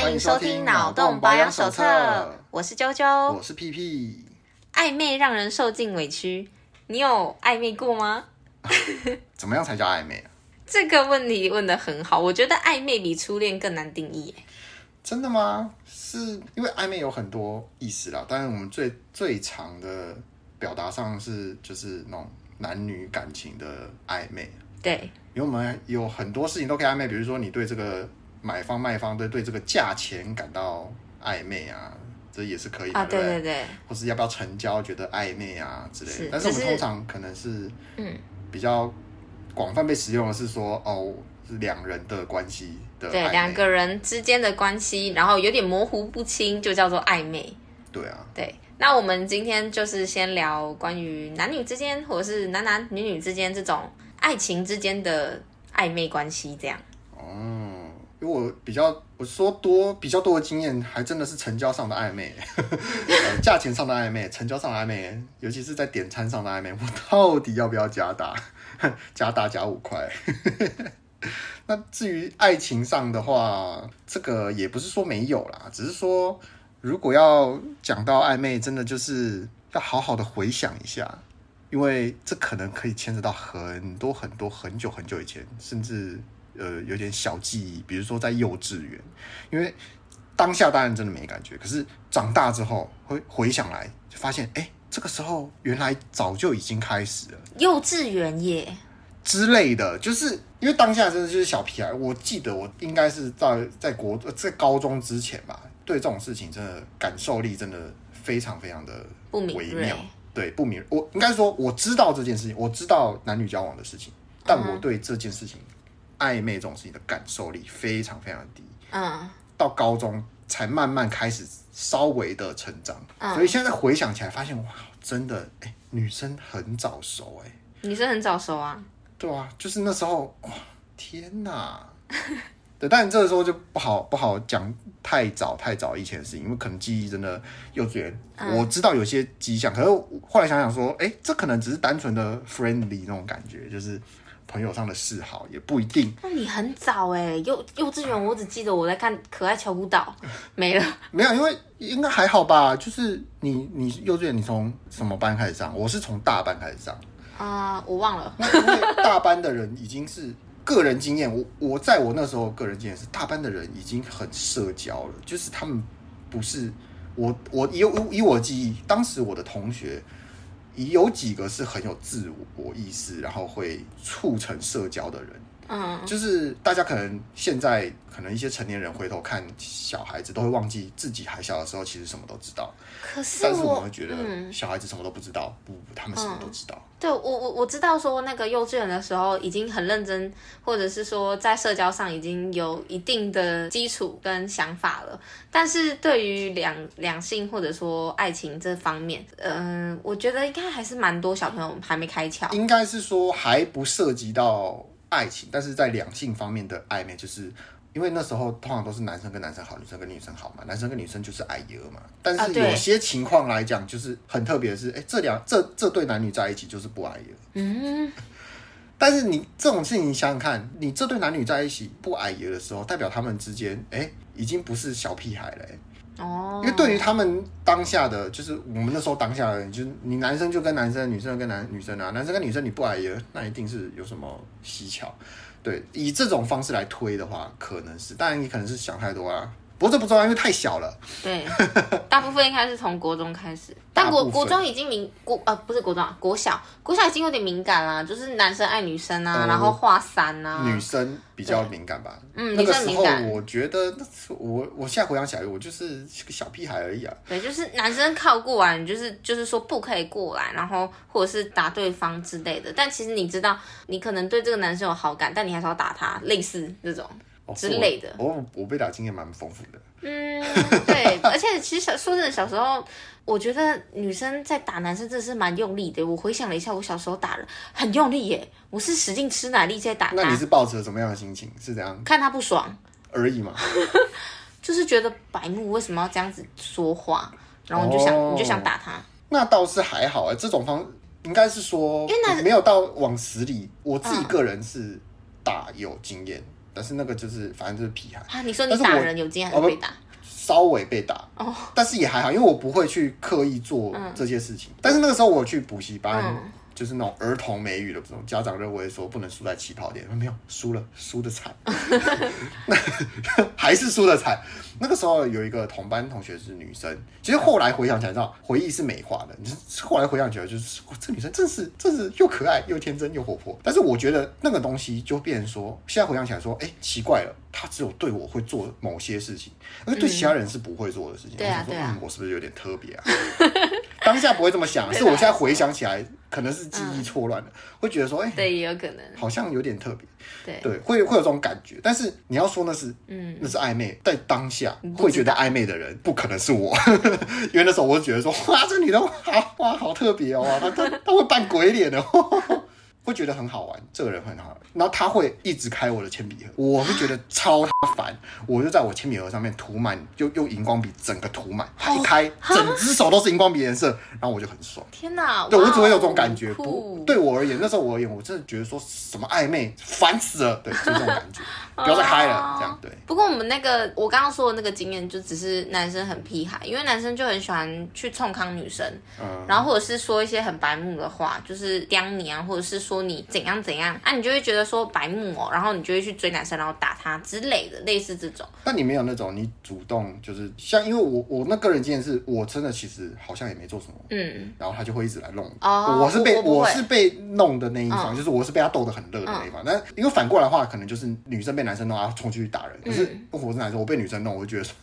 欢迎收听《脑洞保养手册》，我是啾啾，我是屁屁。暧昧让人受尽委屈，你有暧昧过吗？怎么样才叫暧昧啊？这个问题问的很好，我觉得暧昧比初恋更难定义。真的吗？是因为暧昧有很多意思啦，但是我们最最常的表达上是就是那种男女感情的暧昧。对，因为我们有很多事情都可以暧昧，比如说你对这个买方卖方对对这个价钱感到暧昧啊，这也是可以的。啊，对对对，或是要不要成交觉得暧昧啊之类的。是，但是我们通常可能是嗯比较广泛被使用的是说哦。是两人的关系的，对两个人之间的关系，然后有点模糊不清，就叫做暧昧。对啊，对。那我们今天就是先聊关于男女之间，或者是男男女女之间这种爱情之间的暧昧关系，这样。哦，因为我比较我说多比较多的经验，还真的是成交上的暧昧，价钱上的暧昧，成交上的暧昧，尤其是在点餐上的暧昧，我到底要不要加大？加大加五块。那至于爱情上的话，这个也不是说没有啦，只是说如果要讲到暧昧，真的就是要好好的回想一下，因为这可能可以牵扯到很多很多很久很久以前，甚至呃有点小记忆，比如说在幼稚园，因为当下当然真的没感觉，可是长大之后会回想来，就发现哎，这个时候原来早就已经开始了，幼稚园耶。之类的，就是因为当下真的就是小屁孩。我记得我应该是在在国在高中之前吧，对这种事情真的感受力真的非常非常的微妙。对，不敏。我应该说我知道这件事情，我知道男女交往的事情，但我对这件事情暧昧这种事情的感受力非常非常低。嗯，到高中才慢慢开始稍微的成长。嗯，所以现在回想起来，发现哇，真的，欸，女生很早熟，欸，女生很早熟啊。对啊，就是那时候，哇，天哪！对，但这个时候就不好不好讲太早太早以前的事情，因为可能记忆真的幼稚园，嗯、我知道有些迹象，可是后来想想说，哎，这可能只是单纯的 friendly 那种感觉，就是朋友上的嗜好，也不一定。那你很早哎，幼幼稚园，我只记得我在看《可爱乔舞岛》，没了。没有，因为应该还好吧？就是你你幼稚园，你从什么班开始上？我是从大班开始上。啊，uh, 我忘了。因为大班的人已经是个人经验，我我在我那时候个人经验是，大班的人已经很社交了，就是他们不是我我以以我记忆，当时我的同学有几个是很有自我意识，然后会促成社交的人。嗯，就是大家可能现在可能一些成年人回头看小孩子，都会忘记自己还小的时候其实什么都知道。可是，但是我们会觉得小孩子什么都不知道，不，他们什么都知道。嗯、对我我我知道说那个幼稚园的时候已经很认真，或者是说在社交上已经有一定的基础跟想法了。但是对于两两性或者说爱情这方面，嗯、呃，我觉得应该还是蛮多小朋友还没开窍。应该是说还不涉及到。爱情，但是在两性方面的暧昧，就是因为那时候通常都是男生跟男生好，女生跟女生好嘛，男生跟女生就是矮爷嘛。但是有些情况来讲，就是很特别的是，哎、欸，这两这这对男女在一起就是不矮爷。嗯。但是你这种事情，你想想看，你这对男女在一起不矮爷的时候，代表他们之间，哎、欸，已经不是小屁孩了、欸。哦，因为对于他们当下的，就是我们那时候当下的人，就是你男生就跟男生，女生跟男女生啊，男生跟女生你不矮也，那一定是有什么蹊跷。对，以这种方式来推的话，可能是，当然你可能是想太多啊。不过这不重要，因为太小了。对，大部分应该是从国中开始，但国国中已经敏国呃不是国中啊，国小国小已经有点敏感啦，就是男生爱女生啊，嗯、然后画三啊，女生比较敏感吧。嗯，那个时候我觉得那，我我现在回想起来，我就是个小屁孩而已啊。对，就是男生靠过来，就是就是说不可以过来，然后或者是打对方之类的。但其实你知道，你可能对这个男生有好感，但你还是要打他，类似这种。之类的，我我，我被打经验蛮丰富的。嗯，对，而且其实小说真的，小时候我觉得女生在打男生真的是蛮用力的。我回想了一下，我小时候打人很用力耶，我是使劲吃奶力在打。那你是抱着什么样的心情？是怎样？看他不爽 而已嘛。就是觉得白目为什么要这样子说话，然后你就想、哦、你就想打他。那倒是还好哎，这种方应该是说，因为没有到往死里。我自己个人是打有经验。但是那个就是反正就是皮孩。啊，你说你打人有经验还被打？稍微被打，哦，但是也还好，因为我不会去刻意做这些事情。但是那个时候我去补习班。嗯就是那种儿童美语的这种家长认为说不能输在起跑点，没有输了，输的惨，那 还是输的惨。那个时候有一个同班同学是女生，其实后来回想起来，知道回忆是美化的。你后来回想起来，就是哇，这女生真是真是又可爱又天真又活泼。但是我觉得那个东西就变成说，现在回想起来说，哎、欸，奇怪了，她只有对我会做某些事情，而对其他人是不会做的事情。对啊，对啊，我是不是有点特别啊？当下不会这么想，是我现在回想起来。可能是记忆错乱了，嗯、会觉得说，哎、欸，对，也有可能，好像有点特别，对，对，会会有这种感觉。但是你要说那是，嗯，那是暧昧，在当下会觉得暧昧的人，不可能是我，因为那时候我就觉得说，哇，这女的好哇，好特别哦，她她她会扮鬼脸的。会觉得很好玩，这个人很好玩，然后他会一直开我的铅笔盒，我会觉得超烦，我就在我铅笔盒上面涂满，就用荧光笔整个涂满，他一开，整只手都是荧光笔颜色，然后我就很爽。天哪，对我只会有这种感觉，不对我而言，那时候我而言，我真的觉得说什么暧昧，烦死了，对，就这种感觉。不要再开了，这样对。不过我们那个我刚刚说的那个经验，就只是男生很屁孩，因为男生就很喜欢去冲康女生，嗯，然后或者是说一些很白目的话，就是刁你啊，或者是说你怎样怎样啊，你就会觉得说白目哦，然后你就会去追男生，然后打他之类的，类似这种。但你没有那种你主动就是像，因为我我那个人经验是我真的其实好像也没做什么，嗯，然后他就会一直来弄。哦，我是被我，我是被弄的那一方，嗯，就是我是被他逗得很乐的那一方。那，嗯，因为反过来的话，可能就是女生被。男生弄啊，冲出去打人。可是我是男生，我被女生弄，我就觉得说，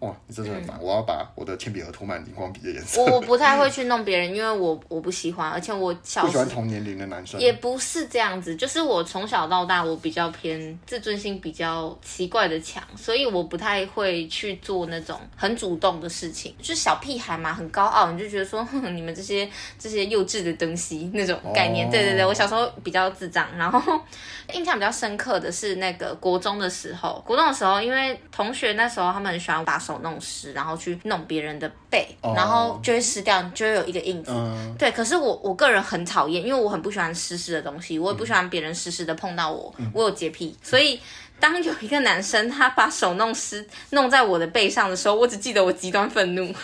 哇，你真的很烦。我要把我的铅笔盒涂满荧光笔的颜色。我不太会去弄别人，因为我我不喜欢，而且我小不喜欢同年龄的男生。也不是这样子，就是我从小到大，我比较偏自尊心比较奇怪的强，所以我不太会去做那种很主动的事情。就是小屁孩嘛，很高傲，你就觉得说，哼，你们这些这些幼稚的东西那种概念。哦、对对对，我小时候比较智障，然后 印象比较深刻的是那个国中的时候，国中的时候，因为同学那时候他们很喜欢把手弄湿，然后去弄别人的背，哦、然后就会湿掉，就会有一个印子。嗯、对，可是我我个人很讨厌，因为我很不喜欢湿湿的东西，我也不喜欢别人湿湿的碰到我，嗯、我有洁癖，所以当有一个男生他把手弄湿弄在我的背上的时候，我只记得我极端愤怒。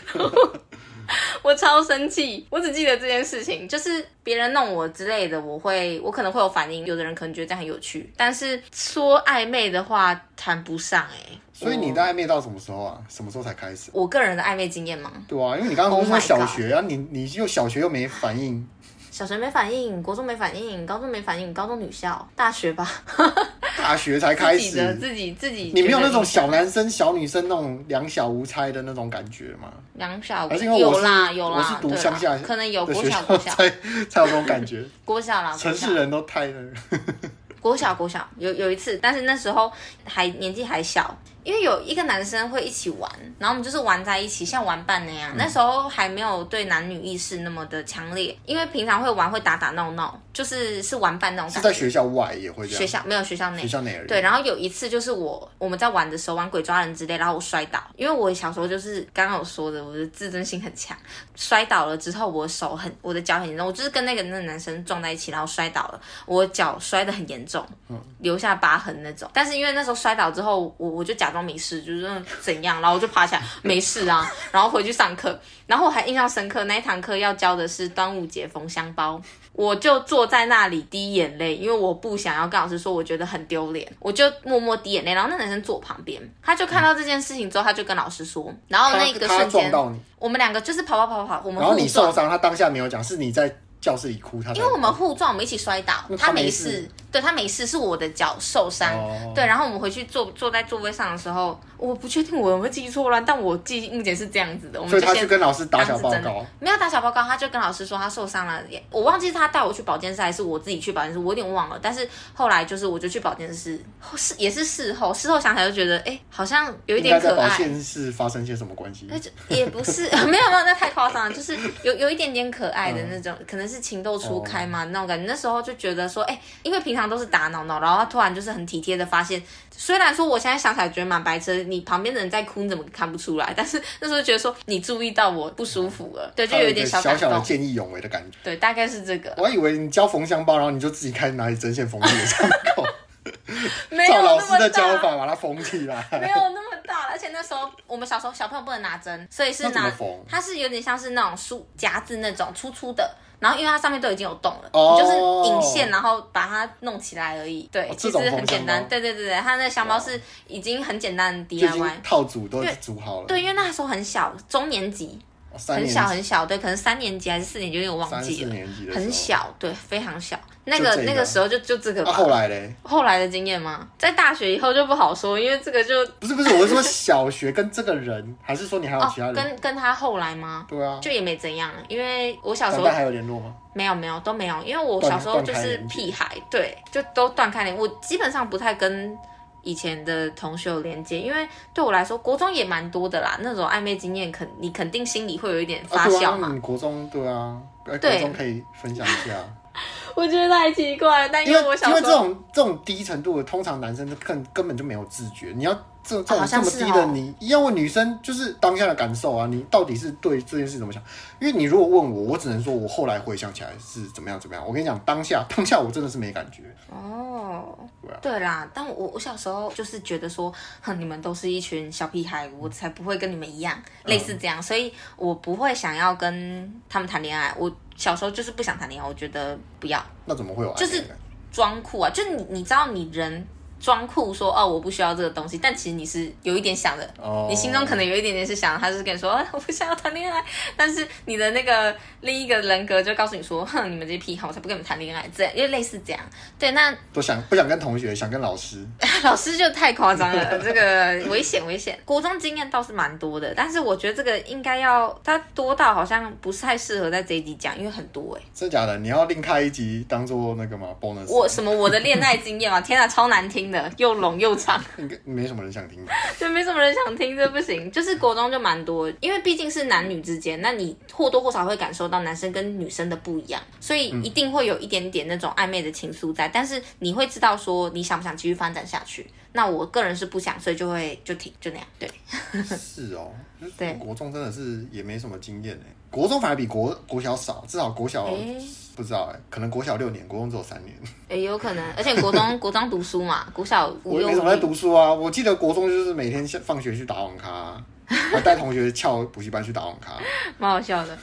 我超生气，我只记得这件事情，就是别人弄我之类的，我会，我可能会有反应。有的人可能觉得这样很有趣，但是说暧昧的话谈不上哎、欸。所以你的暧昧到什么时候啊？什么时候才开始？我个人的暧昧经验吗？对啊，因为你刚刚说小学啊，你你又小学又没反应。小学没反应，国中没反应，高中没反应，高中女校，大学吧，大学才开始。自己的自己自己，你没有那种小男生小女生那种两小无猜的那种感觉吗？两小无猜，有啦有啦，我是读乡下，可能有国小国小才才有这种感觉。国小啦，城市人都太那个。国小国小有有一次，但是那时候还年纪还小。因为有一个男生会一起玩，然后我们就是玩在一起，像玩伴那样。那时候还没有对男女意识那么的强烈，因为平常会玩会打打闹闹，就是是玩伴那种感觉。是在学校外也会这样。学校没有学校内。学校内而已。对，然后有一次就是我我们在玩的时候玩鬼抓人之类，然后我摔倒，因为我小时候就是刚刚我说的，我的自尊心很强，摔倒了之后我手很我的脚很严重，我就是跟那个那个男生撞在一起，然后摔倒了，我脚摔得很严重，嗯，留下疤痕那种。但是因为那时候摔倒之后，我我就假装没事，就是。怎样？然后我就爬起来，没事啊。然后回去上课，然后我还印象深刻，那一堂课要教的是端午节缝香包，我就坐在那里滴眼泪，因为我不想要跟老师说，我觉得很丢脸，我就默默滴眼泪。然后那男生坐我旁边，他就看到这件事情之后，他就跟老师说，然后那个瞬间，我们两个就是跑跑跑跑，我们然后你受伤，他当下没有讲，是你在。教室里哭，他因为我们互撞，我们一起摔倒，他没事，对他没事，是我的脚受伤，对，然后我们回去坐坐在座位上的时候，我不确定我有没有记错乱，但我记忆目前是这样子的，我们就所以他去跟老师打小报告，没有打小报告，他就跟老师说他受伤了，我忘记是他带我去保健室还是我自己去保健室，我有点忘了，但是后来就是我就去保健室，是也是事后，事后想起来就觉得，哎，好像有一点可爱。保健室发生些什么关系？那就也不是，没有没有，那太夸张了，就是 有有一点点可爱的那种，可能。是情窦初开嘛，那种感觉，那时候就觉得说，哎、欸，因为平常都是打闹闹，然后他突然就是很体贴的发现，虽然说我现在想起来觉得蛮白痴，你旁边的人在哭，你怎么看不出来？但是那时候觉得说，你注意到我不舒服了，对，就有点小小小的见义勇为的感觉。对，大概是这个。我还以为你教缝箱包，然后你就自己开始拿起针线缝自己的伤口。没有照老师的教法把它缝起来。没有那么大，而且那时候我们小时候小朋友不能拿针，所以是拿它是有点像是那种书夹子那种粗粗的，然后因为它上面都已经有洞了，哦你就是引线，然后把它弄起来而已。对，哦其实很简单。对对对对，它那个箱包是已经很简单的 DIY。套组都组好了。对，因为那时候很小，中年级，很小很小，对，可能三年级还是四年级，有点忘记了，很。小，对，非常小。那个个那个时候就就这个、吧。啊后来嘞？后来的经验吗？在大学以后就不好说，因为这个就不是不是，我是说小学跟这个人，还是说你还有哦其他，人？跟跟他后来吗？对啊，就也没怎样，因为我小时候还有联络吗？没有没有都没有，因为我小时候就是屁孩，对，就都断开联。我基本上不太跟以前的同学有连接，因为对我来说，国中也蛮多的啦，那种暧昧经验肯你肯定心里会有一点发酵嘛国中对啊，国中可以分享一下。我觉得太奇怪了，但因因为为我想因为这种这种低程度的，通常男生根根本就没有自觉。你要这这好种这么低的你，你要问女生就是当下的感受啊，你到底是对这件事怎么想？因为你如果问我，我只能说我后来回想起来是怎么样怎么样。我跟你讲，当下当下我真的是没感觉。哦对啊，对啦，但我我小时候就是觉得说，哼，你们都是一群小屁孩，我才不会跟你们一样，类似这样，所以我不会想要跟他们谈恋爱。我小时候就是不想谈恋爱，我觉得不要那怎么会有暧昧就是感装酷啊，就你你知道你人。装酷说哦，我不需要这个东西，但其实你是有一点想的，哦你心中可能有一点点是想，他是跟你说、啊、我不想要谈恋爱，但是你的那个另一个人格就告诉你说，哼，你们这些癖好，我才不跟你们谈恋爱，这样，因为类似这样，对，那都想不想跟同学，想跟老师。老师就太夸张了，这个危险危险。国中经验倒是蛮多的，但是我觉得这个应该要它多到好像不是太适合在这一集讲，因为很多哎、真的假的？你要另开一集当做那个吗？bonus？我什么我的恋爱经验嘛，天啊，超难听的，又浓又长，应该没什么人想听吧？就没什么人想听，这不行。就是国中就蛮多，因为毕竟是男女之间，那你或多或少会感受到男生跟女生的不一样，所以一定会有一点点那种暧昧的情愫在，但是你会知道说你想不想继续发展下去。那我个人是不想，所以就会就停，就那样。对，是哦，对国中真的是也没什么经验哎，国中反而比国国小少，至少国小、欸不知道哎，可能国小六年，国中只有三年。哎、欸、有可能，而且国中 国中读书嘛，国小我也没什么在读书啊，我记得国中就是每天下放学去打网咖、啊，还带同学翘补习班去打网咖，蛮好笑的。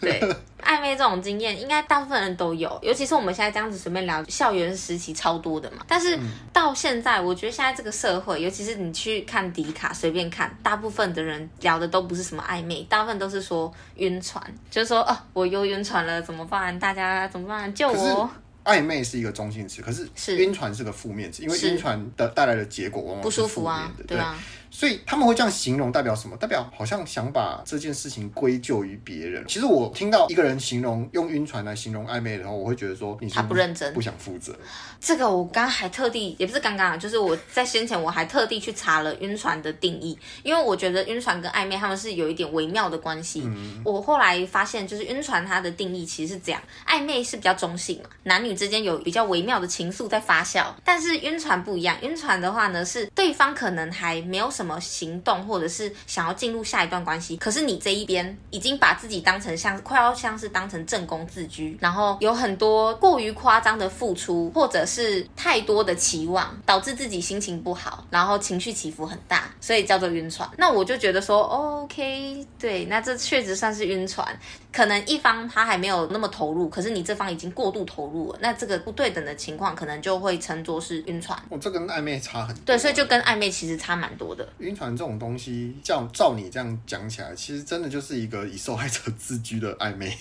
对，暧昧这种经验，应该大部分人都有，尤其是我们现在这样子随便聊，校园时期超多的嘛。但是到现在，我觉得现在这个社会，尤其是你去看迪卡，随便看，大部分的人聊的都不是什么暧昧，大部分都是说晕船，就是说哦，我又晕船了，怎么办？大家怎么办？救我！暧昧是一个中性词，可是晕船是个负面词，因为晕船的带来的结果往往不舒服啊，对啊。所以他们会这样形容，代表什么？代表好像想把这件事情归咎于别人。其实我听到一个人形容用晕船来形容暧昧的时候，我会觉得说你他不认真，不想负责。这个我刚刚还特地，也不是刚刚，就是我在先前我还特地去查了晕船的定义，因为我觉得晕船跟暧昧他们是有一点微妙的关系。嗯、我后来发现，就是晕船它的定义其实是这样，暧昧是比较中性嘛，男女之间有比较微妙的情愫在发酵，但是晕船不一样，晕船的话呢是对方可能还没有什么行动。或者是想要进入下一段关系，可是你这一边已经把自己当成像快要像是当成正宫自居，然后有很多过于夸张的付出，或者是太多的期望，导致自己心情不好，然后情绪起伏很大，所以叫做晕船。那我就觉得说，OK，对，那这确实算是晕船。可能一方他还没有那么投入，可是你这方已经过度投入了，那这个不对等的情况，可能就会称作是晕船。哦，这跟暧昧差很多。对，所以就跟暧昧其实差蛮多的。晕船这种东西，照照你这样讲起来，其实真的就是一个以受害者自居的暧昧。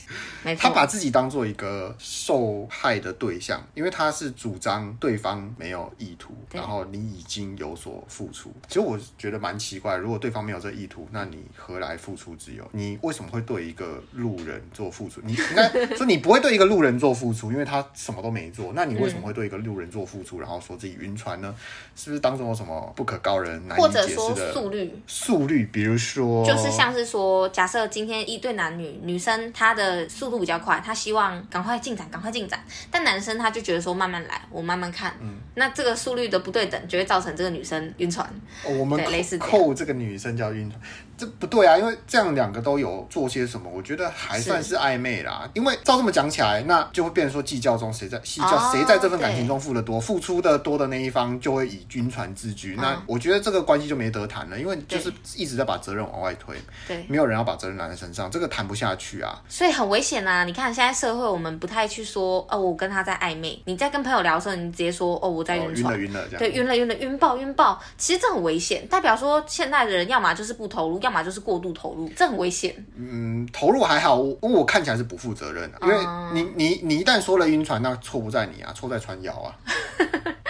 他把自己当做一个受害的对象，因为他是主张对方没有意图，然后你已经有所付出。其实我觉得蛮奇怪，如果对方没有这意图，那你何来付出之有？你为什么会对一个路人做付出？你 应该说你不会对一个路人做付出，因为他什么都没做。那你为什么会对一个路人做付出，然后说自己晕船呢？是不是当中有什么不可告人、难以解释的速率？速率，比如说，就是像是说，假设今天一对男女，女生她的速度比较快，她希望赶快进展，赶快进展，但男生他就觉得说慢慢来，我慢慢看。嗯，那这个速率的不对等，就会造成这个女生晕船。哦，我们类似扣这个女生叫晕船。这不对啊，因为这样两个都有做些什么，我觉得还算是暧昧啦。因为照这么讲起来，那就会变成说计较中谁在计较谁在这份感情中付的多，付出的多的那一方就会以军船自居。嗯、那我觉得这个关系就没得谈了，因为就是一直在把责任往外推，对，没有人要把责任揽在身上，这个谈不下去啊。所以很危险啊！你看现在社会，我们不太去说哦，我跟他在暧昧。你在跟朋友聊的时候，你直接说哦，我在晕船，晕了晕了，对，晕了晕了，晕爆晕爆。其实这很危险，代表说现在的人要么就是不投入，要么就是过度投入，这很危险。嗯，投入还好，我我看起来是不负责任的，因为你你你一旦说了晕船，那错不在你啊，错在船摇啊。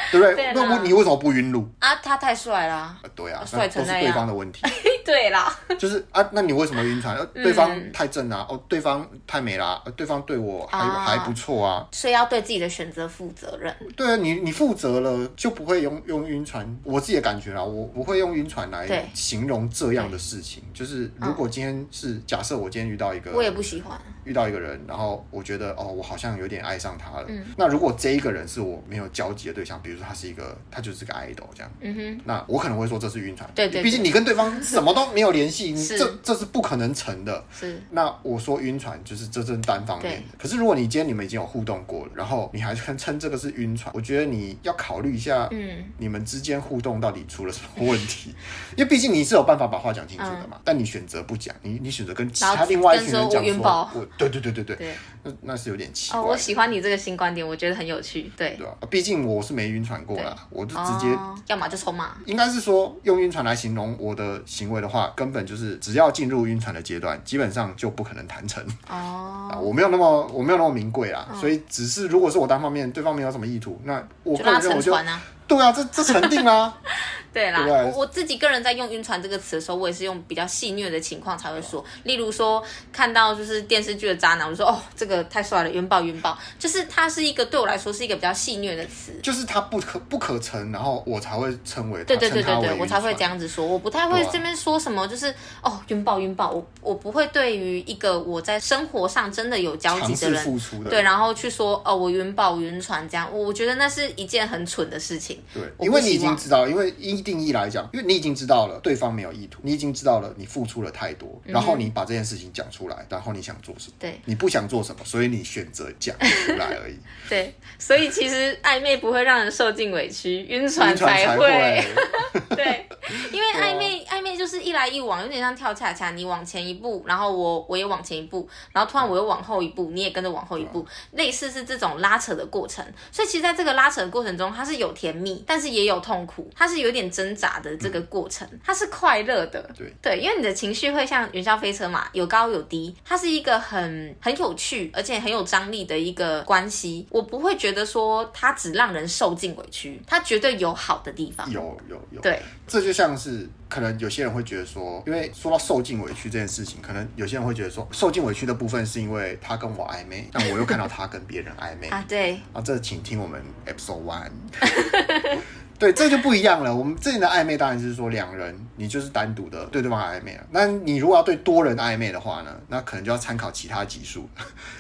对不对？那我你为什么不晕路啊？他太帅啦。对啊，帅成那样都是对方的问题。对啦，就是啊，那你为什么晕船？对方太正啊，哦，对方太美啦，对方对我还还不错啊。所以要对自己的选择负责任。对啊，你你负责了，就不会用用晕船。我自己的感觉啦，我不会用晕船来形容这样的事情。就是如果今天是假设我今天遇到一个，我也不喜欢遇到一个人，然后我觉得哦，我好像有点爱上他了。那如果这一个人是我没有交集的对象，比如。他是一个，他就是个 idol 这样。嗯哼，那我可能会说这是晕船。对对，毕竟你跟对方什么都没有联系，你这这是不可能成的。是。那我说晕船就是这是单方面的。可是如果你今天你们已经有互动过了，然后你还称这个是晕船，我觉得你要考虑一下，嗯，你们之间互动到底出了什么问题？因为毕竟你是有办法把话讲清楚的嘛。但你选择不讲，你你选择跟其他另外一群人讲说，我对对对对对，那那是有点奇怪。我喜欢你这个新观点，我觉得很有趣。对。对啊，毕竟我是没晕船过了，我就直接，要么就冲嘛。应该是说，用晕船来形容我的行为的话，根本就是只要进入晕船的阶段，基本上就不可能谈成。哦，啊，我没有那么我没有那么名贵啦，所以只是如果是我单方面，对方没有什么意图，那我个人认为就，对啊，这这成定啦。对啦，我我自己个人在用晕船这个词的时候，我也是用比较戏谑的情况才会说，例如说看到就是电视剧的渣男，我就说哦，这个太帅了，晕爆晕爆，就是它是一个对我来说是一个比较戏谑的词，就是它不可不可成，然后我才会称为对对对对对，我才会这样子说，我不太会这边说什么，就是哦晕爆晕爆，我我不会对于一个我在生活上真的有交集的人，对，然后去说哦我晕爆晕船这样，我觉得那是一件很蠢的事情，对，因为你已经知道，因为一定义来讲，因为你已经知道了对方没有意图，你已经知道了你付出了太多，然后你把这件事情讲出来，然后你想做什么？对，你不想做什么，所以你选择讲出来而已。对，所以其实暧昧不会让人受尽委屈，晕船才会。对，因为暧昧暧昧就是一来一往，有点像跳恰恰，你往前一步，然后我我也往前一步，然后突然我又往后一步，你也跟着往后一步，类似是这种拉扯的过程。所以其实在这个拉扯的过程中，它是有甜蜜，但是也有痛苦，它是有点挣扎的这个过程，它是快乐的，对。对，因为你的情绪会像云霄飞车嘛，有高有低，它是一个很很有趣而且很有张力的一个关系。我不会觉得说它只让人受尽委屈，它绝对有好的地方。有有有，对，这就像是可能有些人会觉得说，因为说到受尽委屈这件事情，可能有些人会觉得说，受尽委屈的部分是因为他跟我暧昧，但我又看到他跟别人暧昧。啊，对。啊，这请听我们 episode one。对，这就不一样了。我们之前的暧昧当然是说两人，你就是单独的对对方暧昧了。那你如果要对多人暧昧的话呢，那可能就要参考其他级数。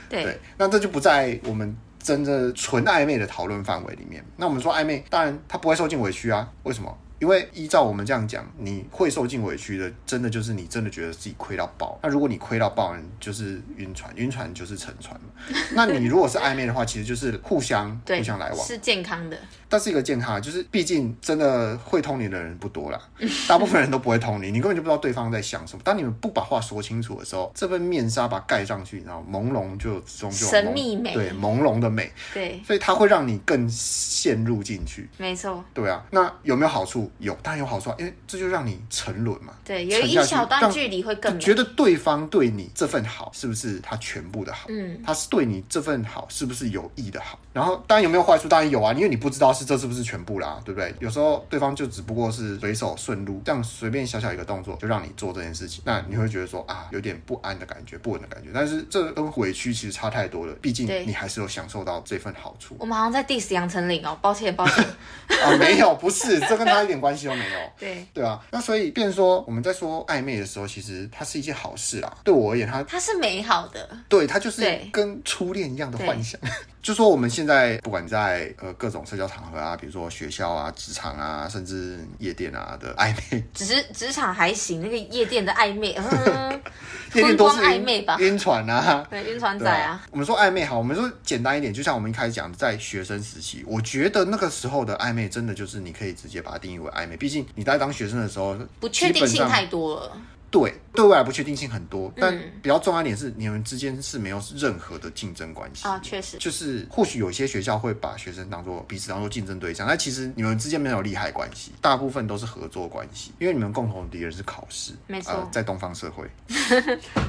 对，对，那这就不在我们真的纯暧昧的讨论范围里面。那我们说暧昧，当然他不会受尽委屈啊。为什么？因为依照我们这样讲，你会受尽委屈的，真的就是你真的觉得自己亏到爆。那如果你亏到爆，就是晕船，晕船就是沉船嘛。那你如果是暧昧的话，其实就是互相互相来往，是健康的。但是一个健康，就是毕竟真的会通灵的人不多啦，大部分人都不会通灵，你根本就不知道对方在想什么。当你们不把话说清楚的时候，这份面纱把盖上去，然后朦胧就终究神秘美，对朦胧的美，对，所以它会让你更陷入进去。没错，对啊，那有没有好处？有，当然有好处啊，因为这就让你沉沦嘛。对，有一小段距离会更美。觉得对方对你这份好是不是他全部的好？嗯，他是对你这份好是不是有意的好？然后当然有没有坏处？当然有啊，因为你不知道是这是不是全部。啦，对不对？有时候对方就只不过是随手顺路，这样随便小小一个动作就让你做这件事情，那你会觉得说啊，有点不安的感觉，不稳的感觉。但是这跟委屈其实差太多了，毕竟你还是有享受到这份好处。我们好像在 diss 杨丞琳哦，抱歉抱歉 啊，没有，不是，这跟他一点关系都没有。对对啊，那所以变成说我们在说暧昧的时候，其实它是一件好事啦。对我而言，它它是美好的，对，它就是跟初恋一样的幻想。就说我们现在不管在呃各种社交场合啊，比如说学校啊、职场啊，甚至夜店啊的暧昧，只是 职场还行，那个夜店的暧昧，嗯，夜店都是暧昧吧？晕船啊，对，晕船仔啊，啊。我们说暧昧好，我们说简单一点，就像我们一开始讲，在学生时期，我觉得那个时候的暧昧，真的就是你可以直接把它定义为暧昧。毕竟你在当学生的时候，不确定性太多了。对，对未来不确定性很多，但比较重要一点是，你们之间是没有任何的竞争关系啊，确实，就是或许有些学校会把学生当做彼此当做竞争对象，但其实你们之间没有利害关系，大部分都是合作关系，因为你们共同的敌人是考试，没错、呃，在东方社会，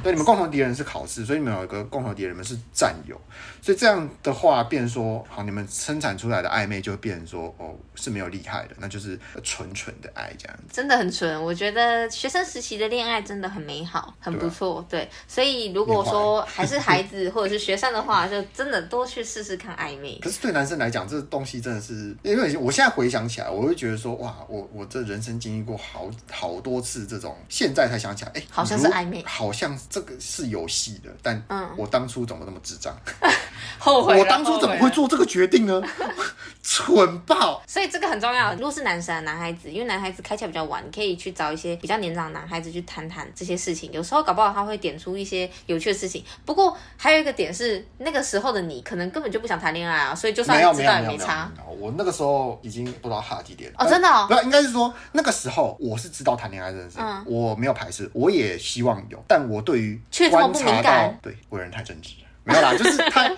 对，你们共同敌人是考试，所以你们有一个共同敌人，你们是战友，所以这样的话，变说，好，你们生产出来的暧昧就会变成说，哦，是没有利害的，那就是纯纯的爱这样子，真的很纯，我觉得学生时期的恋爱。爱真的很美好，很不错，对，啊、对。所以如果说还是孩子 或者是学生的话，就真的多去试试看暧昧。可是对男生来讲，这东西真的是，因为我现在回想起来，我会觉得说，哇，我我这人生经历过好好多次这种，现在才想起来，哎、欸，好像是暧昧，好像这个是有戏的，但嗯，我当初怎么那么智障？后悔，我当初怎么会做这个决定呢？蠢爆！所以这个很重要。如果是男生、男孩子，因为男孩子开窍比较晚，你可以去找一些比较年长的男孩子去谈谈这些事情。有时候搞不好他会点出一些有趣的事情。不过还有一个点是，那个时候的你可能根本就不想谈恋爱啊，所以就算知道也没差。我那个时候已经不知道哈几点哦，真的哦？不要，应该是说那个时候我是知道谈恋爱这件事，嗯，我没有排斥，我也希望有，但我对于观察到，对，为人太正直，没有啦，就是太。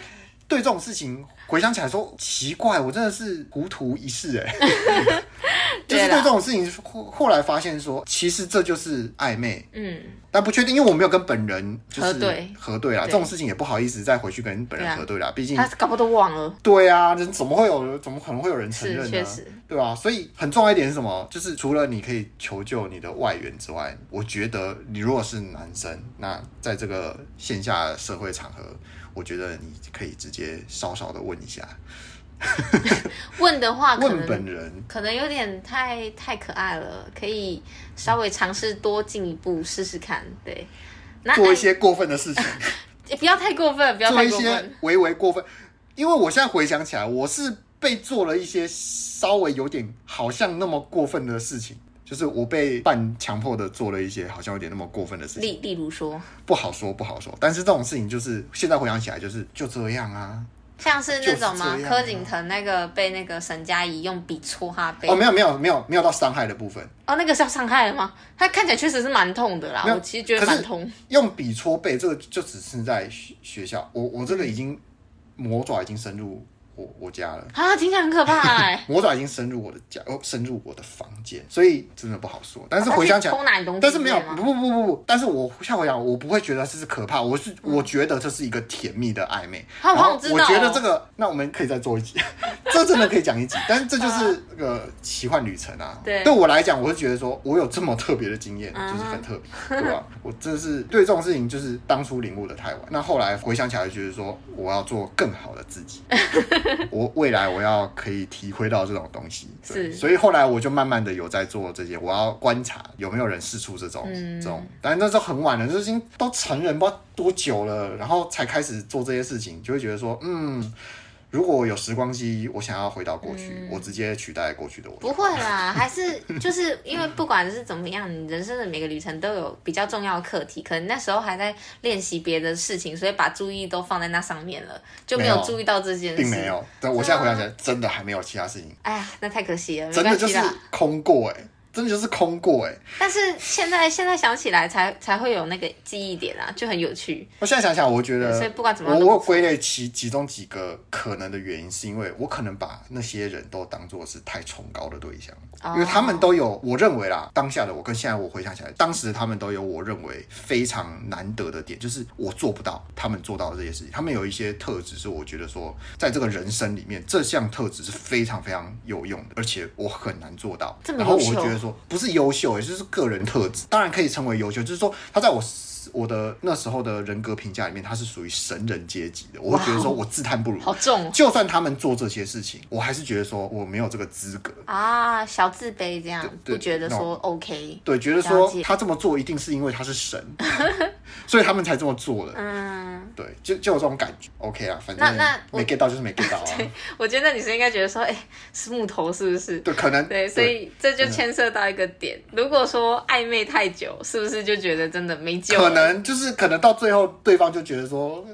对这种事情回想起来说奇怪，我真的是糊涂一世哎，就是对这种事情后后来发现说，其实这就是暧昧，嗯，但不确定，因为我没有跟本人就是核对核对啦，这种事情也不好意思再回去跟本人核对啦，毕竟他搞不都忘了，对啊，人怎么会有，怎么可能会有人承认呢？对吧？所以很重要一点是什么？就是除了你可以求救你的外援之外，我觉得你如果是男生，那在这个线下社会场合。我觉得你可以直接稍稍的问一下，问的话，问本人。可能有点太太可爱了，可以稍微尝试多进一步试试看，对，做一些过分的事情，也 不要太过分，不要太过分，做一些微微过分，因为我现在回想起来，我是被做了一些稍微有点好像那么过分的事情。就是我被半强迫的做了一些好像有点那么过分的事情，例例如说，不好说不好说，但是这种事情就是现在回想起来就是就这样啊，像是那种吗？啊、柯景腾那个被那个沈佳宜用笔戳他背，哦，没有没有没有没有到伤害的部分，哦，那个是要伤害的吗？他看起来确实是蛮痛的啦，我其实觉得蛮痛。用笔戳背这个就只是在学学校，我我这个已经魔爪已经深入。我我家了啊，听起来很可怕 哎！魔爪已经深入我的家，哦，深入我的房间，所以真的不好说。但是回想起来，但是没有，不不不不不，但是我像我讲，我不会觉得这是可怕，我是我觉得这是一个甜蜜的暧昧。我觉得这个，那我们可以再做一集，这真的可以讲一集。但是这就是 那个奇幻旅程啊。对，对我来讲，我是觉得说我有这么特别的经验，就是很特别，对吧？我真的是对这种事情，就是当初领悟的太晚。那后来回想起来，就觉得说我要做更好的自己。我未来我要可以体会到这种东西，是，所以后来我就慢慢的有在做这些，我要观察有没有人试出这种、嗯、这种，但那时候很晚了，就已经都成人不知道多久了，然后才开始做这些事情，就会觉得说，嗯。如果有时光机，我想要回到过去，嗯、我直接取代过去的我。不会啦，还是就是因为不管是怎么样，你人生的每个旅程都有比较重要的课题，可能那时候还在练习别的事情，所以把注意都放在那上面了，就没有注意到这件事。并没有，但我现在回想起来，真的还没有其他事情。哎呀，那太可惜了，真的就是空过哎、欸。真的就是空过哎，但是现在现在想起来才才会有那个记忆点啊，就很有趣。我现在想想，我觉得，所以不管怎么，我我归类其其中几个可能的原因，是因为我可能把那些人都当做是太崇高的对象，因为他们都有我认为啦，当下的我跟现在我回想起来，当时他们都有我认为非常难得的点，就是我做不到，他们做到的这些事情，他们有一些特质是我觉得说，在这个人生里面，这项特质是非常非常有用的，而且我很难做到。然后我觉得说，不是优秀。也就是个人特质，当然可以称为优秀。就是说，他在我我的那时候的人格评价里面，他是属于神人阶级的。我会觉得说我自叹不如，好重哦。就算他们做这些事情，我还是觉得说我没有这个资格啊，小自卑这样，对不觉得说 OK？对，觉得说他这么做一定是因为他是神，所以他们才这么做的。嗯，对，就就有这种感觉。OK 啊，反正那那没 get 到就是没 get 到啊。对，我觉得那女生应该觉得说，哎，是木头是不是？对，可能对，所以这就牵涉到一个点。如果说暧昧太久，是不是就觉得真的没救？可能就是可能到最后，对方就觉得说，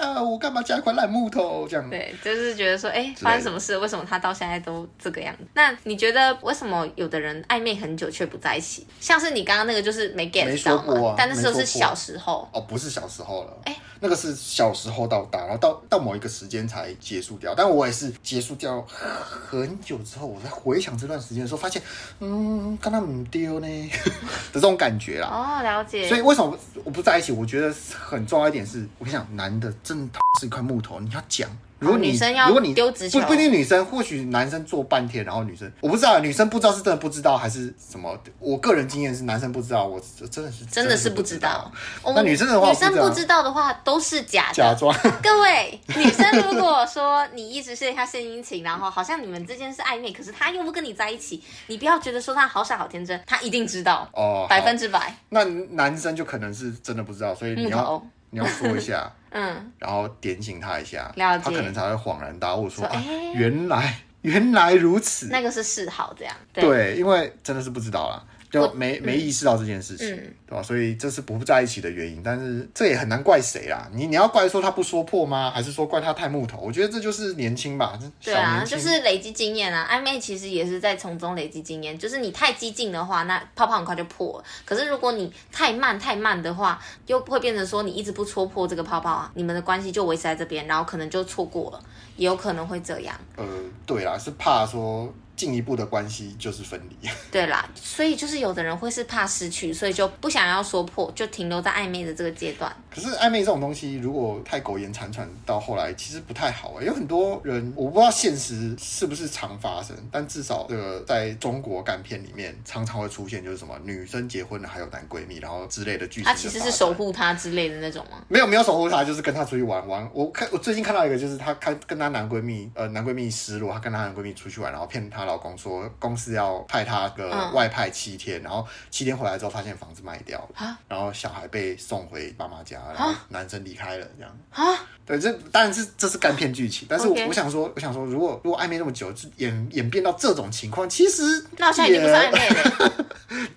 啊，我干嘛加一块烂木头这样？对，就是觉得说，哎，发生什么事？为什么他到现在都这个样子？那你觉得为什么有的人暧昧很久却不在一起？像是你刚刚那个，就是没 get 到嘛？但那时候是小时候哦，不是小时候了，哎。那个是小时候到大，然后到到某一个时间才结束掉。但我也是结束掉很久之后，我在回想这段时间的时候，发现，嗯，跟他们丢呢 的这种感觉啦。哦，了解。所以为什么我不在一起？我觉得很重要一点是，我跟你讲，男的真的是一块木头，你要讲。如果你、哦、女生要如果你丢直球，不不一定女生，或许男生做半天，然后女生我不知道，女生不知道是真的不知道还是什么。我个人经验是男生不知道，我真的是真的是不知道。那女生的话，女生不知道的话都是假的假装。各位女生，如果说你一直是他献殷勤，然后好像你们之间是暧昧，可是他又不跟你在一起，你不要觉得说他好傻好天真，他一定知道哦，百分之百。那男生就可能是真的不知道，所以你要你要说一下。嗯，然后点醒他一下，他可能才会恍然大悟，说：“哎，原来原来如此。”那个是示好，这样对，因为真的是不知道啦。就没没意识到这件事情，嗯、对吧？所以这是不在一起的原因，但是这也很难怪谁啦。你你要怪说他不说破吗？还是说怪他太木头？我觉得这就是年轻吧。对啊，就是累积经验啊。暧昧其实也是在从中累积经验。就是你太激进的话，那泡泡很快就破了。可是如果你太慢太慢的话，又会变成说你一直不戳破这个泡泡啊，你们的关系就维持在这边，然后可能就错过了，也有可能会这样。呃，对啦，是怕说。进一步的关系就是分离，对啦，所以就是有的人会是怕失去，所以就不想要说破，就停留在暧昧的这个阶段。可是暧昧这种东西，如果太苟延残喘，到后来其实不太好。有很多人，我不知道现实是不是常发生，但至少这个在中国港片里面常常会出现，就是什么女生结婚了还有男闺蜜，然后之类的剧情。他其实是守护她之类的那种吗？没有没有守护她，就是跟她出去玩玩。我看我最近看到一个，就是她看跟她男闺蜜，呃，男闺蜜失落，她跟她男闺蜜出去玩，然后骗她老公说。公司要派他个外派七天，嗯、然后七天回来之后发现房子卖掉了，然后小孩被送回爸妈家，然后男生离开了，这样。蛤对，这当然是这是干片剧情，但是我.我想说，我想说，如果如果暧昧那么久，就演演变到这种情况，其实那现在已经不是暧昧了，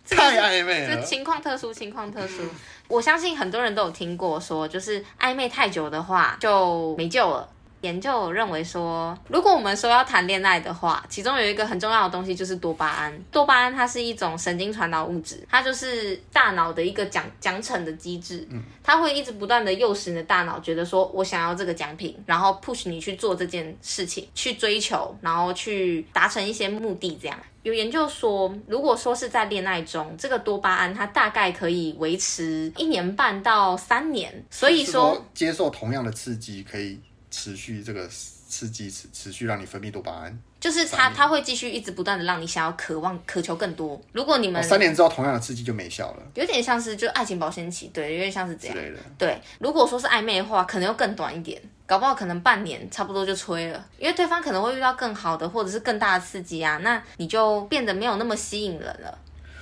太暧昧了，情况特殊，情况特殊。我相信很多人都有听过说，就是暧昧太久的话就没救了。研究认为说，如果我们说要谈恋爱的话，其中有一个很重要的东西就是多巴胺。多巴胺它是一种神经传导物质，它就是大脑的一个奖奖惩的机制。嗯，它会一直不断的诱使你的大脑觉得说，我想要这个奖品，然后 push 你去做这件事情，去追求，然后去达成一些目的。这样有研究说，如果说是在恋爱中，这个多巴胺它大概可以维持一年半到三年。所以说，说接受同样的刺激可以。持续这个刺激，持持续让你分泌多巴胺，就是它，它会继续一直不断的让你想要渴望、渴求更多。如果你们、哦、三年之后同样的刺激就没效了，有点像是就爱情保鲜期，对，有点像是这样。对，如果说是暧昧的话，可能要更短一点，搞不好可能半年差不多就吹了，因为对方可能会遇到更好的或者是更大的刺激啊，那你就变得没有那么吸引人了。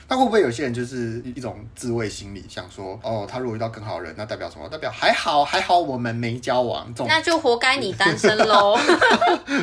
那会不会有些人就是一种自慰心理，想说哦，他如果遇到更好的人，那代表什么？代表还好还好我们没交往，那就活该你单身喽。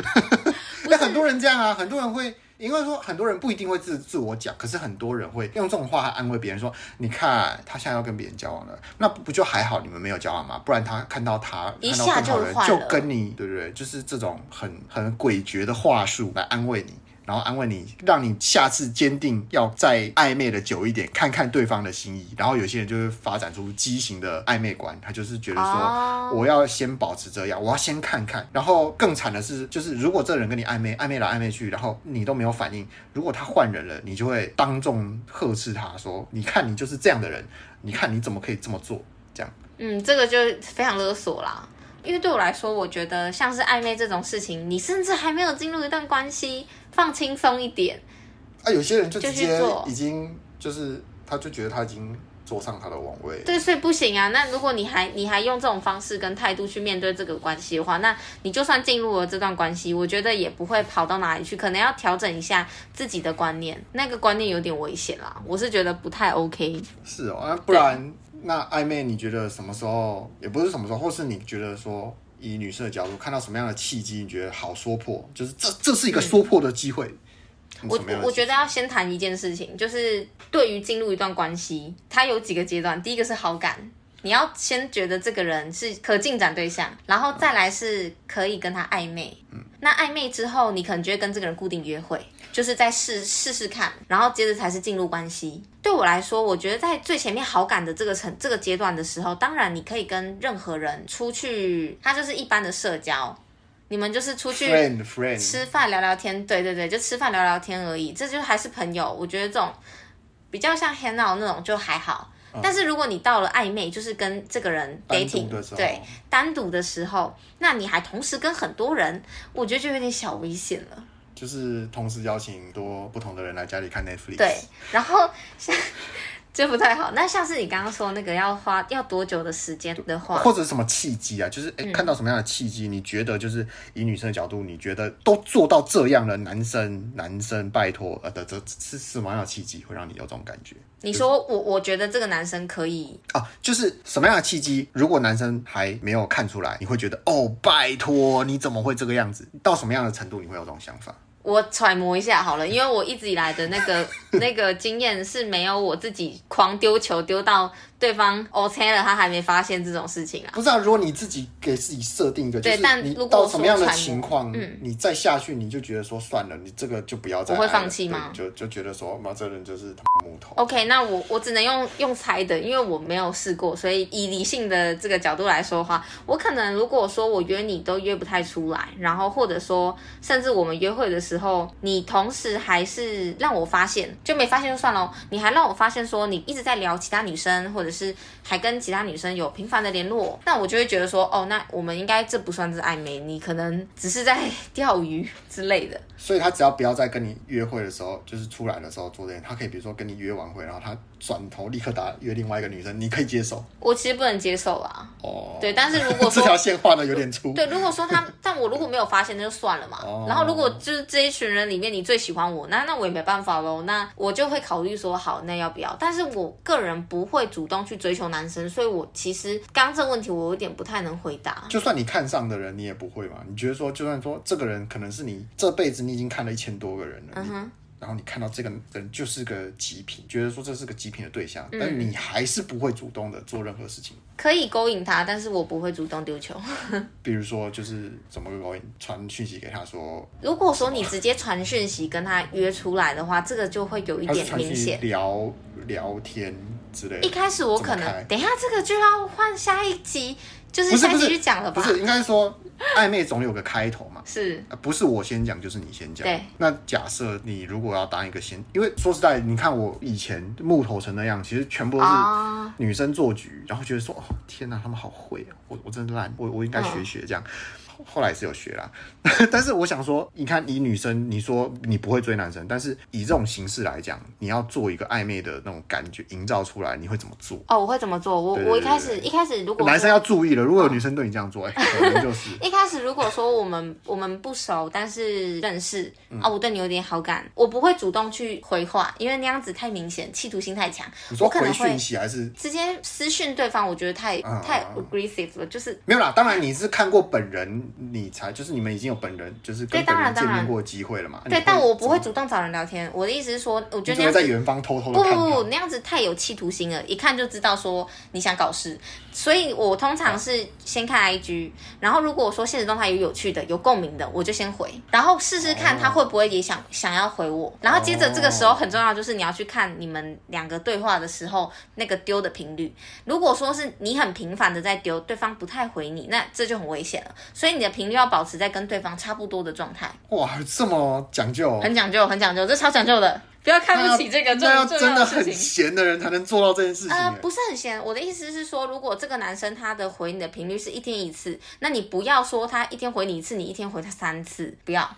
那很多人这样啊，很多人会，因为说很多人不一定会自自我讲，可是很多人会用这种话来安慰别人说，你看他现在要跟别人交往了，那不就还好你们没有交往吗？不然他看到他一下就就跟你，对不对？就是这种很很诡谲的话术来安慰你。然后安慰你，让你下次坚定要再暧昧的久一点，看看对方的心意。然后有些人就会发展出畸形的暧昧观，他就是觉得说，我要先保持这样，我要先看看。然后更惨的是，就是如果这人跟你暧昧，暧昧来暧昧去，然后你都没有反应，如果他换人了，你就会当众呵斥他说：“你看你就是这样的人，你看你怎么可以这么做？”这样，嗯，这个就非常勒索啦。因为对我来说，我觉得像是暧昧这种事情，你甚至还没有进入一段关系，放轻松一点。啊，有些人就直接已经就是，他就觉得他已经坐上他的王位。对，所以不行啊。那如果你还你还用这种方式跟态度去面对这个关系的话，那你就算进入了这段关系，我觉得也不会跑到哪里去。可能要调整一下自己的观念，那个观念有点危险啦。我是觉得不太 OK。是哦，啊，不然那暧昧，你觉得什么时候？也不是什么时候，或是你觉得说，以女生的角度看到什么样的契机，你觉得好说破？就是这这是一个说破的机会。嗯我我觉得要先谈一件事情，就是对于进入一段关系，它有几个阶段。第一个是好感，你要先觉得这个人是可进展对象，然后再来是可以跟他暧昧。嗯，那暧昧之后，你可能就会跟这个人固定约会，就是再试试试看，然后接着才是进入关系。对我来说，我觉得在最前面好感的这个层这个阶段的时候，当然你可以跟任何人出去，它就是一般的社交。你们就是出去吃饭聊聊天，对对对，就吃饭聊聊天而已，这就还是朋友。我觉得这种比较像 hang out 那种就还好。嗯、但是如果你到了暧昧，就是跟这个人 dating，对，单独的时候，那你还同时跟很多人，我觉得就有点小危险了。就是同时邀请多不同的人来家里看 Netflix，对，然后像。这不太好。那像是你刚刚说那个要花要多久的时间的话，或者什么契机啊？就是哎，嗯、看到什么样的契机？你觉得就是以女生的角度，你觉得都做到这样了，男生男生拜托呃的这是什么样的契机会让你有这种感觉？你说我我觉得这个男生可以啊，就是什么样的契机？如果男生还没有看出来，你会觉得哦，拜托你怎么会这个样子？到什么样的程度你会有这种想法？我揣摩一下好了，因为我一直以来的那个 那个经验是没有我自己狂丢球丢到。对方 OK 了，他还没发现这种事情啊？不是啊，如果你自己给自己设定一个，对，但如果到什么样的情况，嗯，你再下去，你就觉得说算了，你这个就不要再。我会放弃吗？就就觉得说，妈，这人就是木头。OK，那我我只能用用猜的，因为我没有试过，所以以理性的这个角度来说的话，我可能如果说我约你都约不太出来，然后或者说甚至我们约会的时候，你同时还是让我发现，就没发现就算了，你还让我发现说你一直在聊其他女生，或者是还跟其他女生有频繁的联络，那我就会觉得说，哦，那我们应该这不算是暧昧，你可能只是在钓鱼之类的。所以他只要不要在跟你约会的时候，就是出来的时候做这件，他可以比如说跟你约完会，然后他转头立刻打约另外一个女生，你可以接受？我其实不能接受啊。哦。对，但是如果说 这条线画的有点粗。对，如果说他，但我如果没有发现，那就算了嘛。哦。然后如果就是这一群人里面你最喜欢我，那那我也没办法喽。那我就会考虑说，好，那要不要？但是我个人不会主动去追求男生，所以我其实刚刚这个问题我有点不太能回答。就算你看上的人，你也不会嘛？你觉得说，就算说这个人可能是你这辈子你已经看了一千多。个人了，嗯哼，然后你看到这个人就是个极品，觉得说这是个极品的对象，嗯、但你还是不会主动的做任何事情。可以勾引他，但是我不会主动丢球。比如说，就是怎么个勾引？传讯息给他说。如果说你直接传讯息跟他约出来的话，这个就会有一点明显。聊聊天之类的。一开始我可能等一下，这个就要换下一集。就是先继续讲了吧？不是，应该说暧昧总有个开头嘛。是，不是我先讲，就是你先讲。对。那假设你如果要当一个先，因为说实在，你看我以前木头成那样，其实全部都是女生做局，然后觉得说，哦，天哪，他们好会啊！我我真的烂，我我应该学学这样。后来是有学啦，但是我想说，你看以女生，你说你不会追男生，但是以这种形式来讲，你要做一个暧昧的那种感觉营造出来，你会怎么做？哦，我会怎么做？我我一开始一开始如果男生要注意了，如果有女生对你这样做，哎、哦，可能就是 一开始如果说我们我们不熟，但是认识啊、我对你有点好感，我不会主动去回话，因为那样子太明显，企图心太强。你说回讯息还是直接私讯对方？我觉得太、嗯、太 aggressive 了，就是没有啦。当然你是看过本人，你才就是。你们已经有本人，就是跟本人见面过机会了嘛？对，但我不会主动找人聊天。我的意思是说，我觉得那样在远方偷偷的。不不不，那样子太有企图心了，一看就知道说你想搞事。所以我通常是先看 IG，然后如果说现实动态有有趣的、有共鸣的，我就先回，然后试试看他会不会也想想要回我。然后接着这个时候很重要，就是你要去看你们两个对话的时候那个丢的频率。如果说是你很频繁的在丢，对方不太回你，那这就很危险了。所以你的频率要保持在跟对方差不多的状态。哇，这么讲究？很讲究，很讲究，这超讲究的。不要看不起这个重要的真的很闲的人才能做到这件事情。呃，不是很闲，我的意思是说，如果这个男生他的回你的频率是一天一次，那你不要说他一天回你一次，你一天回他三次，不要。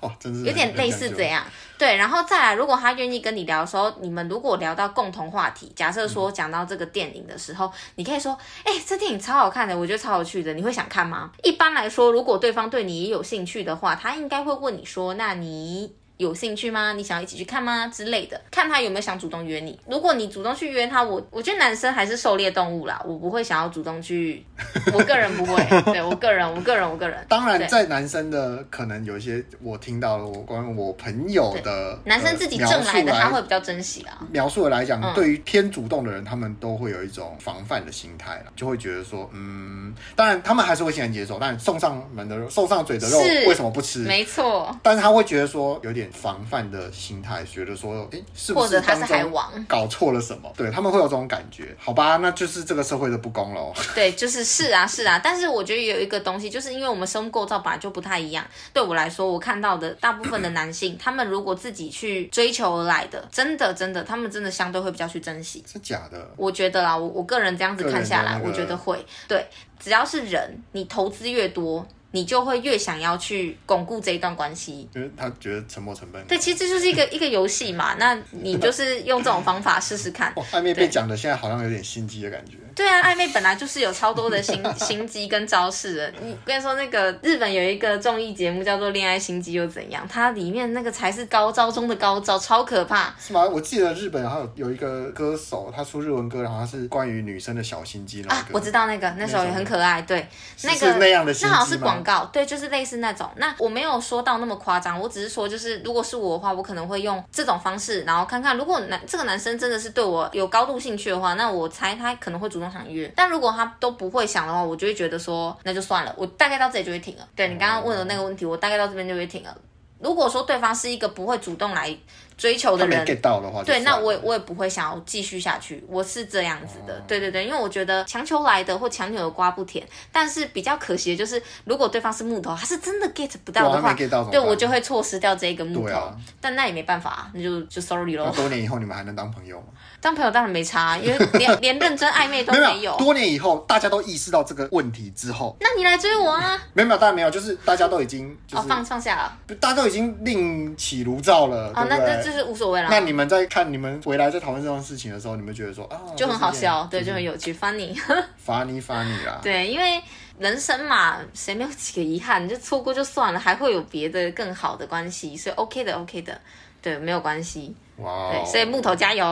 哦，真是有点类似这样。对，然后再来，如果他愿意跟你聊的时候，你们如果聊到共同话题，假设说讲到这个电影的时候，嗯、你可以说，哎，这电影超好看的，我觉得超有趣的，你会想看吗？一般来说，如果对方对你也有兴趣的话，他应该会问你说，那你。有兴趣吗？你想要一起去看吗？之类的，看他有没有想主动约你。如果你主动去约他，我我觉得男生还是狩猎动物啦，我不会想要主动去。我个人不会，对我个人，我个人，我个人。当然，在男生的可能有一些我听到了，我关于我朋友的男生自己挣来的，他会比较珍惜啊。描述的来讲，对于偏主动的人，他们都会有一种防范的心态了，就会觉得说，嗯，当然他们还是会欣然接受，但送上门的肉，送上嘴的肉，为什么不吃？没错。但是他会觉得说有点。防范的心态，觉得说，哎、欸，是不是当中搞错了什么？对，他们会有这种感觉。好吧，那就是这个社会的不公喽。对，就是是啊，是啊。但是我觉得有一个东西，就是因为我们生物构造本来就不太一样。对我来说，我看到的大部分的男性，他们如果自己去追求而来的，真的真的，他们真的相对会比较去珍惜。是假的？我觉得啦，我我个人这样子看下来，那个、我觉得会。对，只要是人，你投资越多。你就会越想要去巩固这一段关系，因为他觉得沉没成本。对，其实这就是一个 一个游戏嘛。那你就是用这种方法试试看。暧昧被讲的现在好像有点心机的感觉。对啊，暧昧本来就是有超多的心 心机跟招式的。你跟你说，那个日本有一个综艺节目叫做《恋爱心机又怎样》，它里面那个才是高招中的高招，超可怕。是吗？我记得日本还有有一个歌手，他出日文歌，然后他是关于女生的小心机那个。啊，我知道那个，那时候也很可爱。对，那个是那样的心机？那好像是广告，对，就是类似那种。那我没有说到那么夸张，我只是说，就是如果是我的话，我可能会用这种方式，然后看看，如果男这个男生真的是对我有高度兴趣的话，那我猜他可能会主动想约。但如果他都不会想的话，我就会觉得说那就算了，我大概到这里就会停了。对，你刚刚问的那个问题，我大概到这边就会停了。如果说对方是一个不会主动来追求的人，没 get 到的话，对，那我也我也不会想要继续下去。我是这样子的，哦、对对对，因为我觉得强求来的或强扭的瓜不甜。但是比较可惜的就是，如果对方是木头，他是真的 get 不到的话，对我就会错失掉这一个木头。啊、但那也没办法，那就就 sorry 咯。多年以后你们还能当朋友吗？当朋友当然没差，因为连 连认真暧昧都没有，没有。多年以后，大家都意识到这个问题之后，那你来追我啊？没有没有，当然没有，就是大家都已经、就是、哦放放下了，大家都已经另起炉灶了，哦，对对那这就是无所谓啦。那你们在看你们回来在讨论这种事情的时候，你们觉得说啊，就很好笑，对，就很有趣，funny，funny funny, funny 啦。对，因为人生嘛，谁没有几个遗憾？你就错过就算了，还会有别的更好的关系，所以 OK 的，OK 的，对，没有关系。哇 Wow，所以木头加油，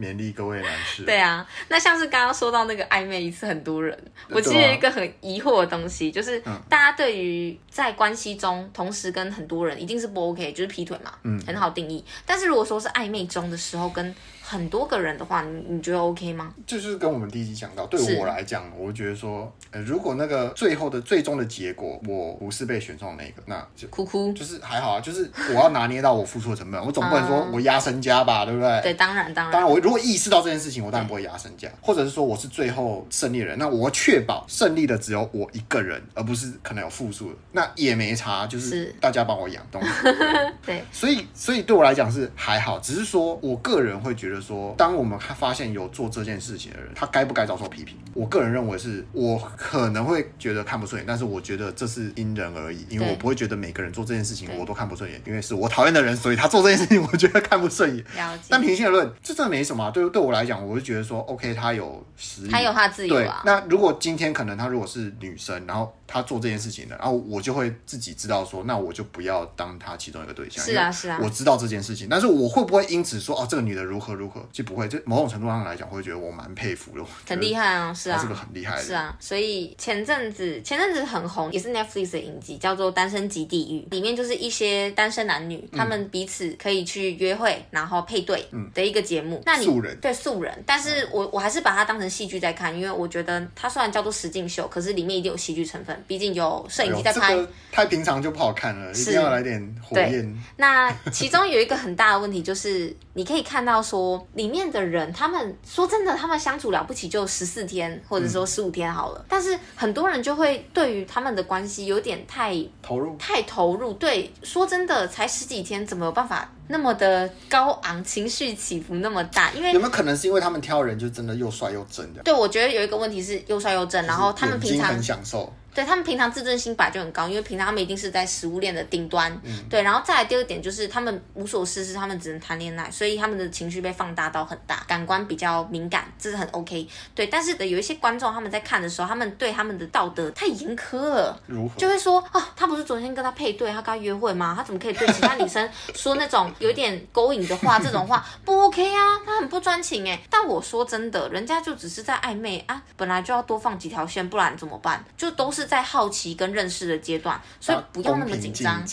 勉励各位男士。对啊，那像是刚刚说到那个暧昧一次很多人，我其实有一个很疑惑的东西，就是大家对于在关系中同时跟很多人一定是不 OK，就是劈腿嘛，嗯，很好定义。但是如果说是暧昧中的时候跟很多个人的话，你你觉得 OK 吗？就是跟我们第一集讲到，对我来讲，是我觉得说，呃，如果那个最后的最终的结果，我不是被选中的那个，那就哭哭，就是还好啊，就是我要拿捏到我付出的成本，我总不能说我压身家吧，对不对？对，当然当然。当然，我如果意识到这件事情，我当然不会压身家，或者是说我是最后胜利人，那我确保胜利的只有我一个人，而不是可能有负数的，那也没差，就是大家帮我养东西。对，所以所以对我来讲是还好，只是说我个人会觉得说，当我们他发现有做这件事情的人，他该不该遭受批评？我个人认为是，我可能会觉得看不顺眼，但是我觉得这是因人而异，因为我不会觉得每个人做这件事情我都看不顺眼，因为是我讨厌的人，所以他做这件事情我觉得看不顺眼。但平心而论，这真的没什么啊。对对我来讲，我就觉得说，OK，他有实力，他有他自由啊。对，那如果今天可能他如果是女生，然后他做这件事情的，然后我就会自己知道说，那我就不要当他其中一个对象。是啊，是啊。我知道这件事情，但是我会不会因此说，哦，这个女的如何如何，就不会。就某种程度上来讲，我会觉得我蛮佩服的，很厉害啊，是啊，是个很厉害的，是啊。所以前阵子前阵子很红，也是 Netflix 的影集，叫做《单身即地狱》，里面就是一些单身男女，他们彼此可以去约会，然后配对的一个节目。那你素人对素人，但是我我还是把它当成戏剧在看，因为我觉得它虽然叫做实境秀，可是里面一定有戏剧成分，毕竟有摄影机在拍。太平常就不好看了，一定要来点火焰。那其中有一个很大的问题就是，你可以看到说里面的人，他们说真的，他们相处了不起就十四天，或者说十五天好了。嗯、但是很多人就会对于他们的关系有点太投入，太投入。对，说真的，才十几天，怎么有办法那么的高昂，情绪起伏那么大？因为有没有可能是因为他们挑人就真的又帅又正的？对，我觉得有一个问题是又帅又正，然后他们平常很享受。对，他们平常自尊心本来就很高，因为平常他们一定是在食物链的顶端。嗯、对，然后再来第二点就是他们无所事事，他们只能谈恋爱，所以他们的情绪被放大到很大，感官比较敏感，这是很 OK。对，但是的有一些观众他们在看的时候，他们对他们的道德太严苛了，如何？就会说啊，他不是昨天跟他配对，他跟他约会吗？他怎么可以对其他女生说那种有点勾引的话？这种话 不 OK 啊，他很不专情哎。但我说真的，人家就只是在暧昧啊，本来就要多放几条线，不然怎么办？就都是在好奇跟认识的阶段，所以不要那么紧张。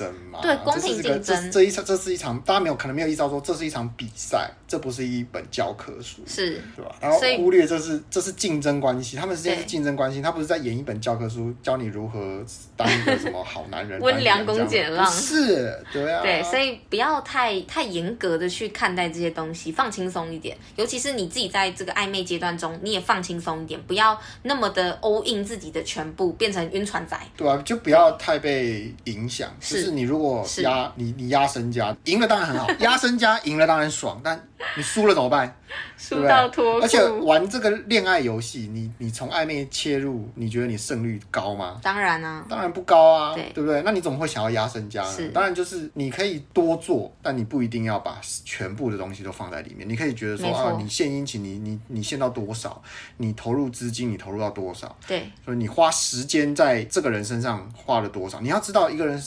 对，公平竞争。这这一场，这是一场，大家没有可能没有意识到说，这是一场比赛，这不是一本教科书，是，对吧？然后忽略这是这是竞争关系，他们之间是竞争关系，他不是在演一本教科书，教你如何当一个什么好男人，温良恭俭让，是，对啊，对，所以不要太太严格的去看待这些东西，放轻松一点，尤其是你自己在这个暧昧阶段中，你也放轻松一点，不要那么的 all in 自己的全部，变成晕船仔，对啊，就不要太被影响。就是你如果压你你压身家，赢了当然很好，压身家赢了当然爽，但你输了怎么办？输到脱裤。而且玩这个恋爱游戏，你你从暧昧切入，你觉得你胜率高吗？当然啊，当然不高啊，对，对不对？那你怎么会想要压身家呢？是，当然就是你可以多做，但你不一定要把全部的东西都放在里面。你可以觉得说啊，你献殷勤，你你你献到多少？你投入资金，你投入到多少？对，所以你花时间在这个人身上花了多少？你要知道一个人。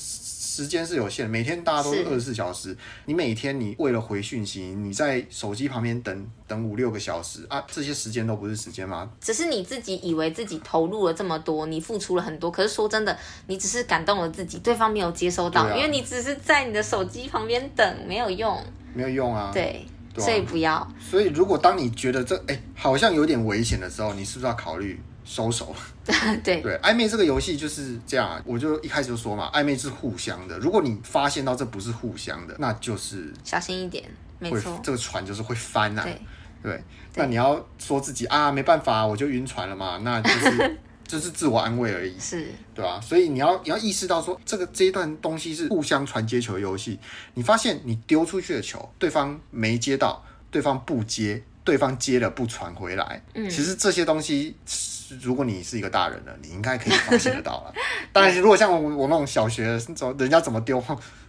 时间是有限，每天大家都是二十四小时。你每天你为了回讯息，你在手机旁边等等五六个小时啊，这些时间都不是时间吗？只是你自己以为自己投入了这么多，你付出了很多，可是说真的，你只是感动了自己，对方没有接收到，啊、因为你只是在你的手机旁边等，没有用，没有用啊。对，对啊、所以不要。所以如果当你觉得这哎、欸、好像有点危险的时候，你是不是要考虑？收手，对对，暧昧这个游戏就是这样，我就一开始就说嘛，暧昧是互相的。如果你发现到这不是互相的，那就是小心一点，没错，这个船就是会翻啊。对，对，那你要说自己啊，没办法，我就晕船了嘛，那就是 就是自我安慰而已，是，对吧？所以你要你要意识到说，这个这一段东西是互相传接球的游戏。你发现你丢出去的球，对方没接到，对方不接，对方接了不传回来，嗯，其实这些东西。如果你是一个大人了，你应该可以发现得到了。当然，如果像我我那种小学，人家怎么丢，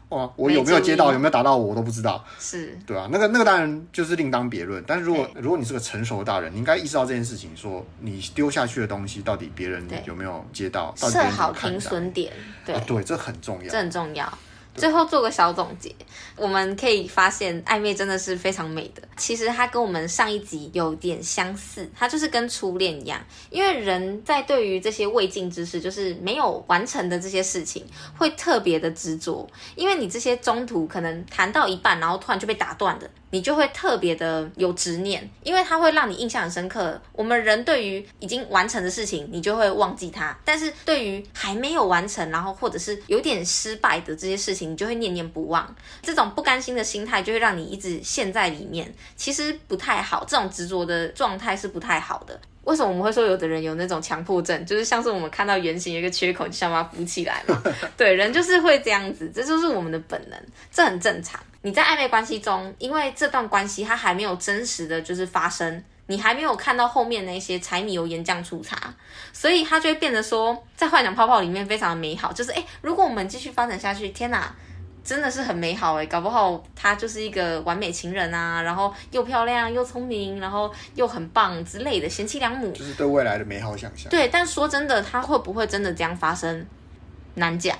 哇，我有没有接到，有没有打到我，我都不知道。是，对啊，那个那个当然就是另当别论。但是如果如果你是个成熟的大人，你应该意识到这件事情，说你丢下去的东西到底别人有没有接到，设好停损点，对、啊、对，这很重要，这很重要。最后做个小总结，我们可以发现暧昧真的是非常美的。其实它跟我们上一集有点相似，它就是跟初恋一样，因为人在对于这些未尽之事，就是没有完成的这些事情，会特别的执着。因为你这些中途可能谈到一半，然后突然就被打断的。你就会特别的有执念，因为它会让你印象很深刻。我们人对于已经完成的事情，你就会忘记它；但是对于还没有完成，然后或者是有点失败的这些事情，你就会念念不忘。这种不甘心的心态，就会让你一直陷在里面。其实不太好，这种执着的状态是不太好的。为什么我们会说有的人有那种强迫症？就是像是我们看到圆形有一个缺口，你就想把它补起来嘛？对，人就是会这样子，这就是我们的本能，这很正常。你在暧昧关系中，因为这段关系它还没有真实的就是发生，你还没有看到后面那些柴米油盐酱醋茶，所以它就会变得说，在幻想泡泡里面非常的美好。就是诶，如果我们继续发展下去，天哪！真的是很美好诶，搞不好他就是一个完美情人啊，然后又漂亮又聪明，然后又很棒之类的贤妻良母，就是对未来的美好想象。对，但说真的，他会不会真的这样发生，难讲。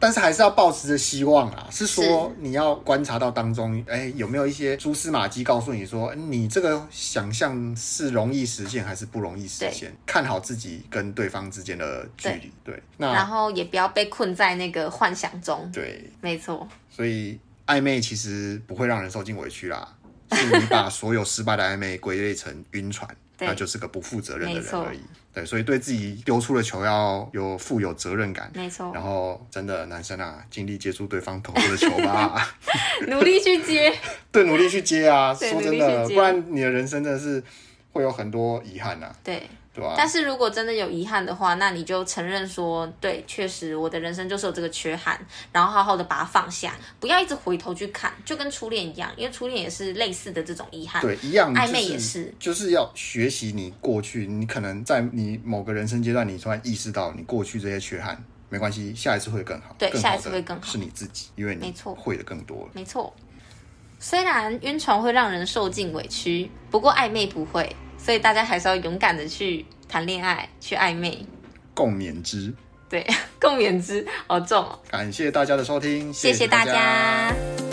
但是还是要抱持着希望啊，是说你要观察到当中，哎、欸，有没有一些蛛丝马迹告诉你说，你这个想象是容易实现还是不容易实现？看好自己跟对方之间的距离，对。那然后也不要被困在那个幻想中。对，没错。所以暧昧其实不会让人受尽委屈啦，是你把所有失败的暧昧归类成晕船。那就是个不负责任的人而已。对，所以对自己丢出的球要有负有责任感。没错。然后，真的男生啊，尽力接住对方投出的球吧。努力去接。对，努力去接啊！说真的，不然你的人生真的是会有很多遗憾呐。对。对吧、啊？但是如果真的有遗憾的话，那你就承认说，对，确实我的人生就是有这个缺憾，然后好好的把它放下，不要一直回头去看，就跟初恋一样，因为初恋也是类似的这种遗憾，对，一样，暧昧也是，就是要学习你过去，你可能在你某个人生阶段，你突然意识到你过去这些缺憾，没关系，下一次会更好，对，下一次会更好，是你自己，因为你会的更多了，没错。虽然晕船会让人受尽委屈，不过暧昧不会，所以大家还是要勇敢的去谈恋爱，去暧昧，共勉之。对，共勉之，好重哦。感谢大家的收听，谢谢大家。谢谢大家。